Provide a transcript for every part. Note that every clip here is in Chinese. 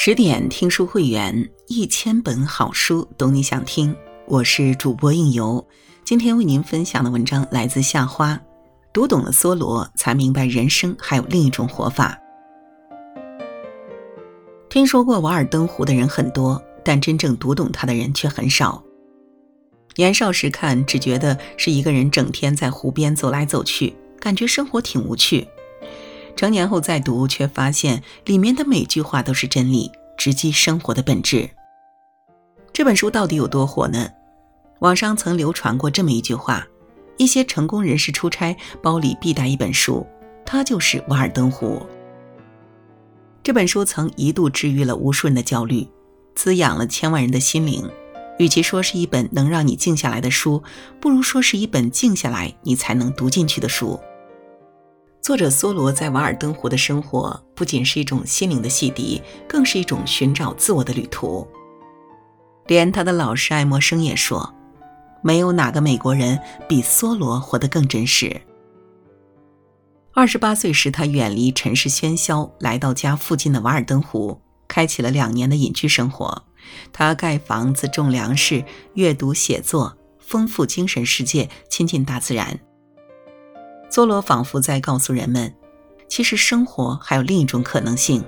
十点听书会员，一千本好书，懂你想听。我是主播应由，今天为您分享的文章来自夏花。读懂了梭罗，才明白人生还有另一种活法。听说过《瓦尔登湖》的人很多，但真正读懂他的人却很少。年少时看，只觉得是一个人整天在湖边走来走去，感觉生活挺无趣。成年后再读，却发现里面的每句话都是真理，直击生活的本质。这本书到底有多火呢？网上曾流传过这么一句话：一些成功人士出差，包里必带一本书，它就是《瓦尔登湖》。这本书曾一度治愈了无数人的焦虑，滋养了千万人的心灵。与其说是一本能让你静下来的书，不如说是一本静下来你才能读进去的书。作者梭罗在瓦尔登湖的生活，不仅是一种心灵的洗涤，更是一种寻找自我的旅途。连他的老师爱默生也说：“没有哪个美国人比梭罗活得更真实。”二十八岁时，他远离尘世喧嚣，来到家附近的瓦尔登湖，开启了两年的隐居生活。他盖房子、种粮食、阅读、写作，丰富精神世界，亲近大自然。梭罗仿佛在告诉人们，其实生活还有另一种可能性，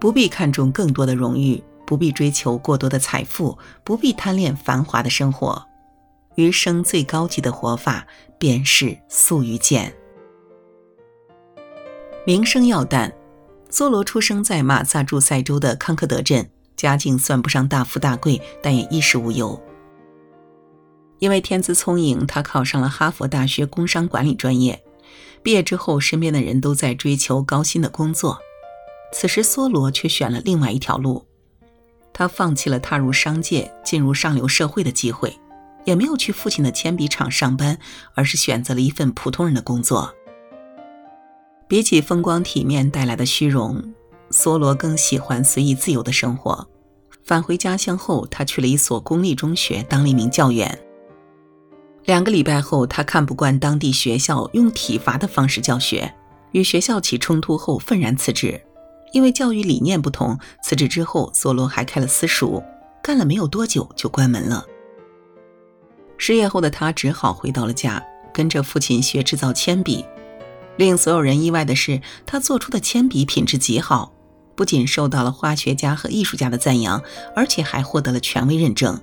不必看重更多的荣誉，不必追求过多的财富，不必贪恋繁华的生活，余生最高级的活法便是素与简。名声要淡，梭罗出生在马萨诸塞州的康克德镇，家境算不上大富大贵，但也衣食无忧。因为天资聪颖，他考上了哈佛大学工商管理专业。毕业之后，身边的人都在追求高薪的工作，此时梭罗却选了另外一条路。他放弃了踏入商界、进入上流社会的机会，也没有去父亲的铅笔厂上班，而是选择了一份普通人的工作。比起风光体面带来的虚荣，梭罗更喜欢随意自由的生活。返回家乡后，他去了一所公立中学当了一名教员。两个礼拜后，他看不惯当地学校用体罚的方式教学，与学校起冲突后愤然辞职。因为教育理念不同，辞职之后，索罗还开了私塾，干了没有多久就关门了。失业后的他只好回到了家，跟着父亲学制造铅笔。令所有人意外的是，他做出的铅笔品质极好，不仅受到了化学家和艺术家的赞扬，而且还获得了权威认证。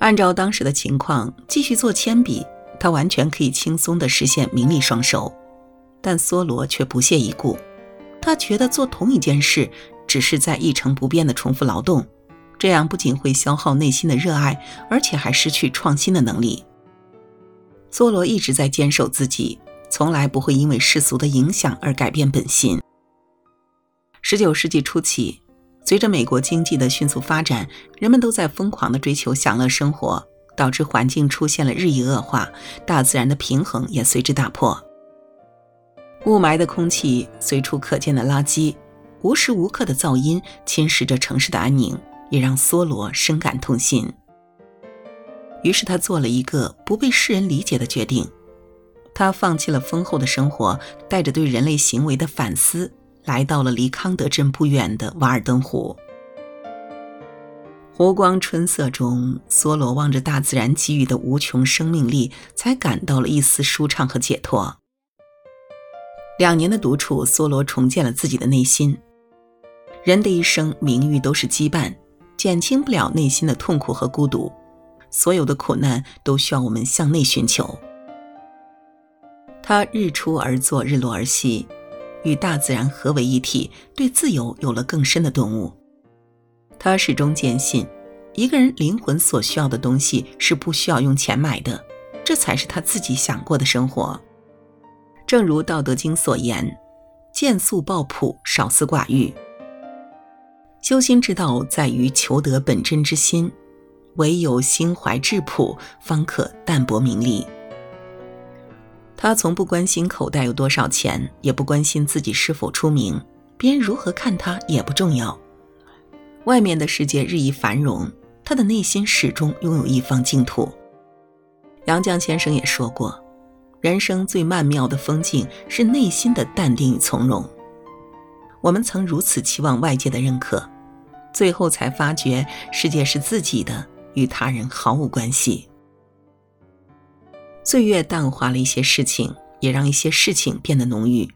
按照当时的情况，继续做铅笔，他完全可以轻松地实现名利双收。但梭罗却不屑一顾，他觉得做同一件事只是在一成不变的重复劳动，这样不仅会消耗内心的热爱，而且还失去创新的能力。梭罗一直在坚守自己，从来不会因为世俗的影响而改变本心。十九世纪初期。随着美国经济的迅速发展，人们都在疯狂地追求享乐生活，导致环境出现了日益恶化，大自然的平衡也随之打破。雾霾的空气，随处可见的垃圾，无时无刻的噪音侵蚀着城市的安宁，也让梭罗深感痛心。于是他做了一个不被世人理解的决定，他放弃了丰厚的生活，带着对人类行为的反思。来到了离康德镇不远的瓦尔登湖，湖光春色中，梭罗望着大自然给予的无穷生命力，才感到了一丝舒畅和解脱。两年的独处，梭罗重建了自己的内心。人的一生，名誉都是羁绊，减轻不了内心的痛苦和孤独。所有的苦难都需要我们向内寻求。他日出而作，日落而息。与大自然合为一体，对自由有了更深的顿悟。他始终坚信，一个人灵魂所需要的东西是不需要用钱买的，这才是他自己想过的生活。正如《道德经》所言：“见素抱朴，少思寡欲。”修心之道在于求得本真之心，唯有心怀质朴，方可淡泊名利。他从不关心口袋有多少钱，也不关心自己是否出名，别人如何看他也不重要。外面的世界日益繁荣，他的内心始终拥有一方净土。杨绛先生也说过，人生最曼妙的风景是内心的淡定与从容。我们曾如此期望外界的认可，最后才发觉世界是自己的，与他人毫无关系。岁月淡化了一些事情，也让一些事情变得浓郁。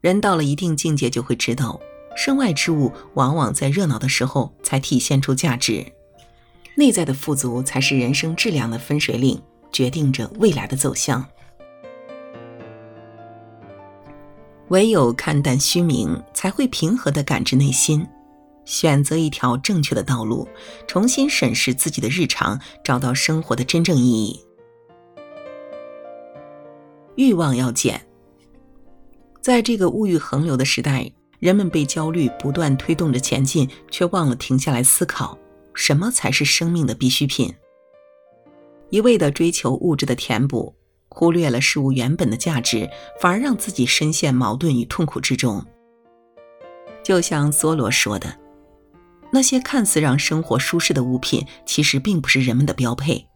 人到了一定境界，就会知道，身外之物往往在热闹的时候才体现出价值，内在的富足才是人生质量的分水岭，决定着未来的走向。唯有看淡虚名，才会平和地感知内心，选择一条正确的道路，重新审视自己的日常，找到生活的真正意义。欲望要减。在这个物欲横流的时代，人们被焦虑不断推动着前进，却忘了停下来思考什么才是生命的必需品。一味地追求物质的填补。忽略了事物原本的价值，反而让自己深陷矛盾与痛苦之中。就像梭罗说的：“那些看似让生活舒适的物品，其实并不是人们的标配。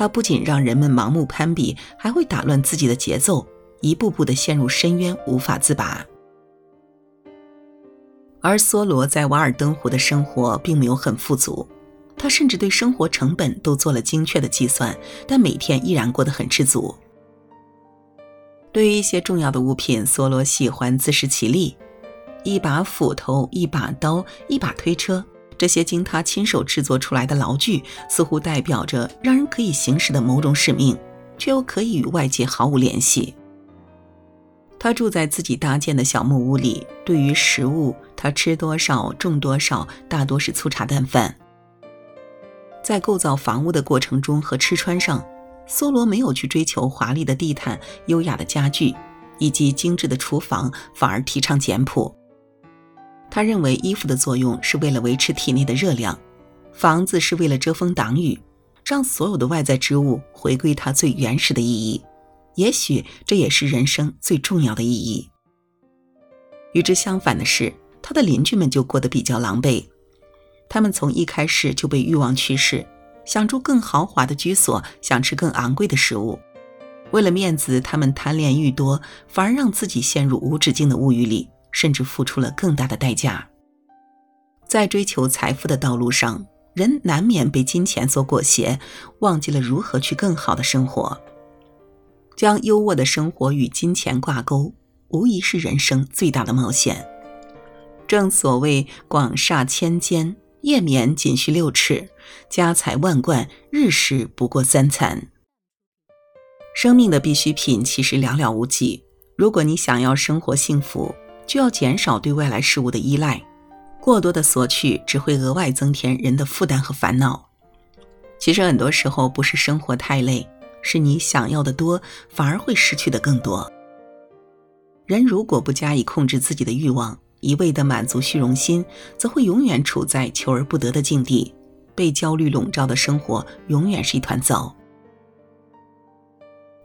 它不仅让人们盲目攀比，还会打乱自己的节奏，一步步的陷入深渊，无法自拔。”而梭罗在瓦尔登湖的生活并没有很富足。他甚至对生活成本都做了精确的计算，但每天依然过得很知足。对于一些重要的物品，梭罗喜欢自食其力。一把斧头、一把刀、一把推车，这些经他亲手制作出来的劳具，似乎代表着让人可以行使的某种使命，却又可以与外界毫无联系。他住在自己搭建的小木屋里，对于食物，他吃多少、种多少，大多是粗茶淡饭。在构造房屋的过程中和吃穿上，梭罗没有去追求华丽的地毯、优雅的家具以及精致的厨房，反而提倡简朴。他认为衣服的作用是为了维持体内的热量，房子是为了遮风挡雨，让所有的外在之物回归它最原始的意义。也许这也是人生最重要的意义。与之相反的是，他的邻居们就过得比较狼狈。他们从一开始就被欲望驱使，想住更豪华的居所，想吃更昂贵的食物。为了面子，他们贪恋愈多，反而让自己陷入无止境的物欲里，甚至付出了更大的代价。在追求财富的道路上，人难免被金钱所裹挟，忘记了如何去更好的生活。将优渥的生活与金钱挂钩，无疑是人生最大的冒险。正所谓“广厦千间”。夜眠仅需六尺，家财万贯，日食不过三餐。生命的必需品其实寥寥无几。如果你想要生活幸福，就要减少对外来事物的依赖。过多的索取只会额外增添人的负担和烦恼。其实很多时候不是生活太累，是你想要的多，反而会失去的更多。人如果不加以控制自己的欲望，一味的满足虚荣心，则会永远处在求而不得的境地，被焦虑笼罩的生活永远是一团糟。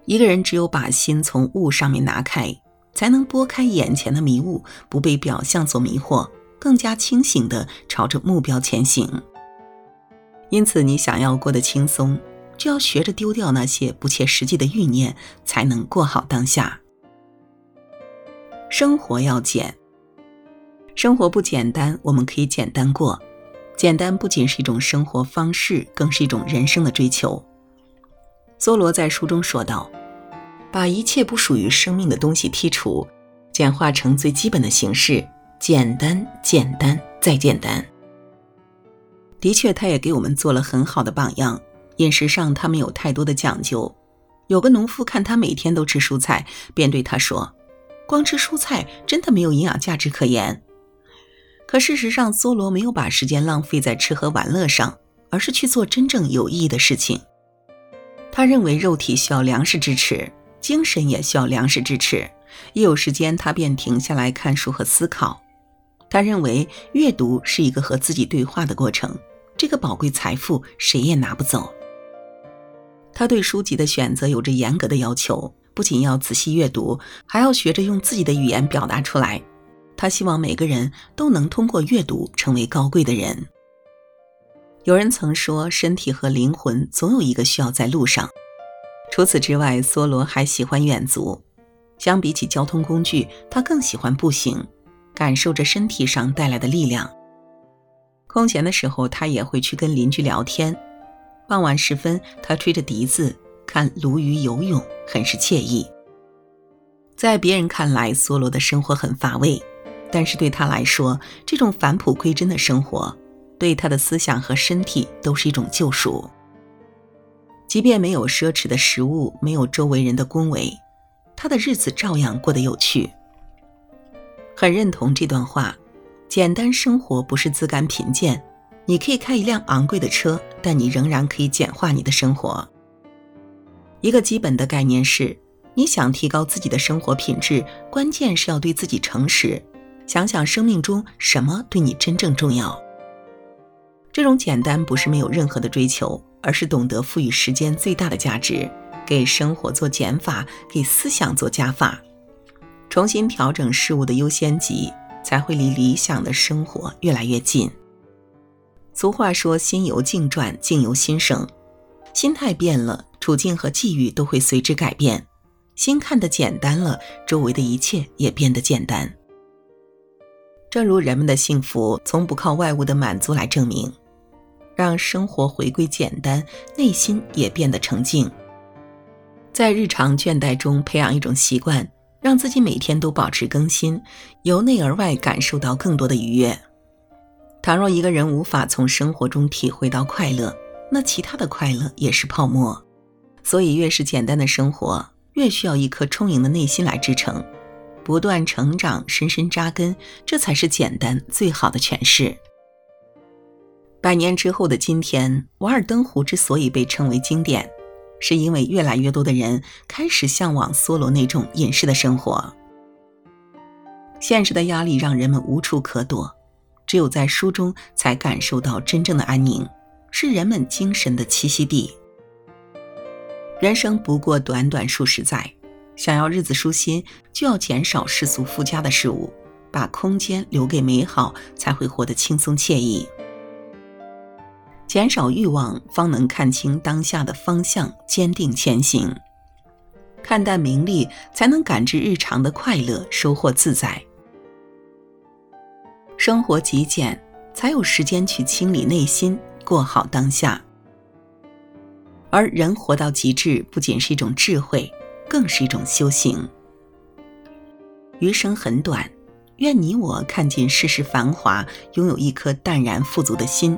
一个人只有把心从物上面拿开，才能拨开眼前的迷雾，不被表象所迷惑，更加清醒的朝着目标前行。因此，你想要过得轻松，就要学着丢掉那些不切实际的欲念，才能过好当下。生活要简。生活不简单，我们可以简单过。简单不仅是一种生活方式，更是一种人生的追求。梭罗在书中说道：“把一切不属于生命的东西剔除，简化成最基本的形式，简单，简单，再简单。”的确，他也给我们做了很好的榜样。饮食上，他没有太多的讲究。有个农夫看他每天都吃蔬菜，便对他说：“光吃蔬菜真的没有营养价值可言。”可事实上，梭罗没有把时间浪费在吃喝玩乐上，而是去做真正有意义的事情。他认为肉体需要粮食支持，精神也需要粮食支持。一有时间，他便停下来看书和思考。他认为阅读是一个和自己对话的过程，这个宝贵财富谁也拿不走。他对书籍的选择有着严格的要求，不仅要仔细阅读，还要学着用自己的语言表达出来。他希望每个人都能通过阅读成为高贵的人。有人曾说，身体和灵魂总有一个需要在路上。除此之外，梭罗还喜欢远足。相比起交通工具，他更喜欢步行。感受着身体上带来的力量。空闲的时候，他也会去跟邻居聊天。傍晚时分，他吹着笛子看鲈鱼游泳，很是惬意。在别人看来，梭罗的生活很乏味，但是对他来说，这种返璞归真的生活，对他的思想和身体都是一种救赎。即便没有奢侈的食物，没有周围人的恭维，他的日子照样过得有趣。很认同这段话：简单生活不是自甘贫贱。你可以开一辆昂贵的车，但你仍然可以简化你的生活。一个基本的概念是：你想提高自己的生活品质，关键是要对自己诚实。想想生命中什么对你真正重要。这种简单不是没有任何的追求，而是懂得赋予时间最大的价值，给生活做减法，给思想做加法，重新调整事物的优先级，才会离理想的生活越来越近。俗话说：“心由境转，境由心生。”心态变了，处境和际遇都会随之改变。心看得简单了，周围的一切也变得简单。正如人们的幸福从不靠外物的满足来证明，让生活回归简单，内心也变得澄净。在日常倦怠中培养一种习惯，让自己每天都保持更新，由内而外感受到更多的愉悦。倘若一个人无法从生活中体会到快乐，那其他的快乐也是泡沫。所以，越是简单的生活，越需要一颗充盈的内心来支撑，不断成长，深深扎根，这才是简单最好的诠释。百年之后的今天，《瓦尔登湖》之所以被称为经典，是因为越来越多的人开始向往梭罗那种隐士的生活。现实的压力让人们无处可躲。只有在书中才感受到真正的安宁，是人们精神的栖息地。人生不过短短数十载，想要日子舒心，就要减少世俗附加的事物，把空间留给美好，才会活得轻松惬意。减少欲望，方能看清当下的方向，坚定前行；看淡名利，才能感知日常的快乐，收获自在。生活极简，才有时间去清理内心，过好当下。而人活到极致，不仅是一种智慧，更是一种修行。余生很短，愿你我看尽世事繁华，拥有一颗淡然富足的心，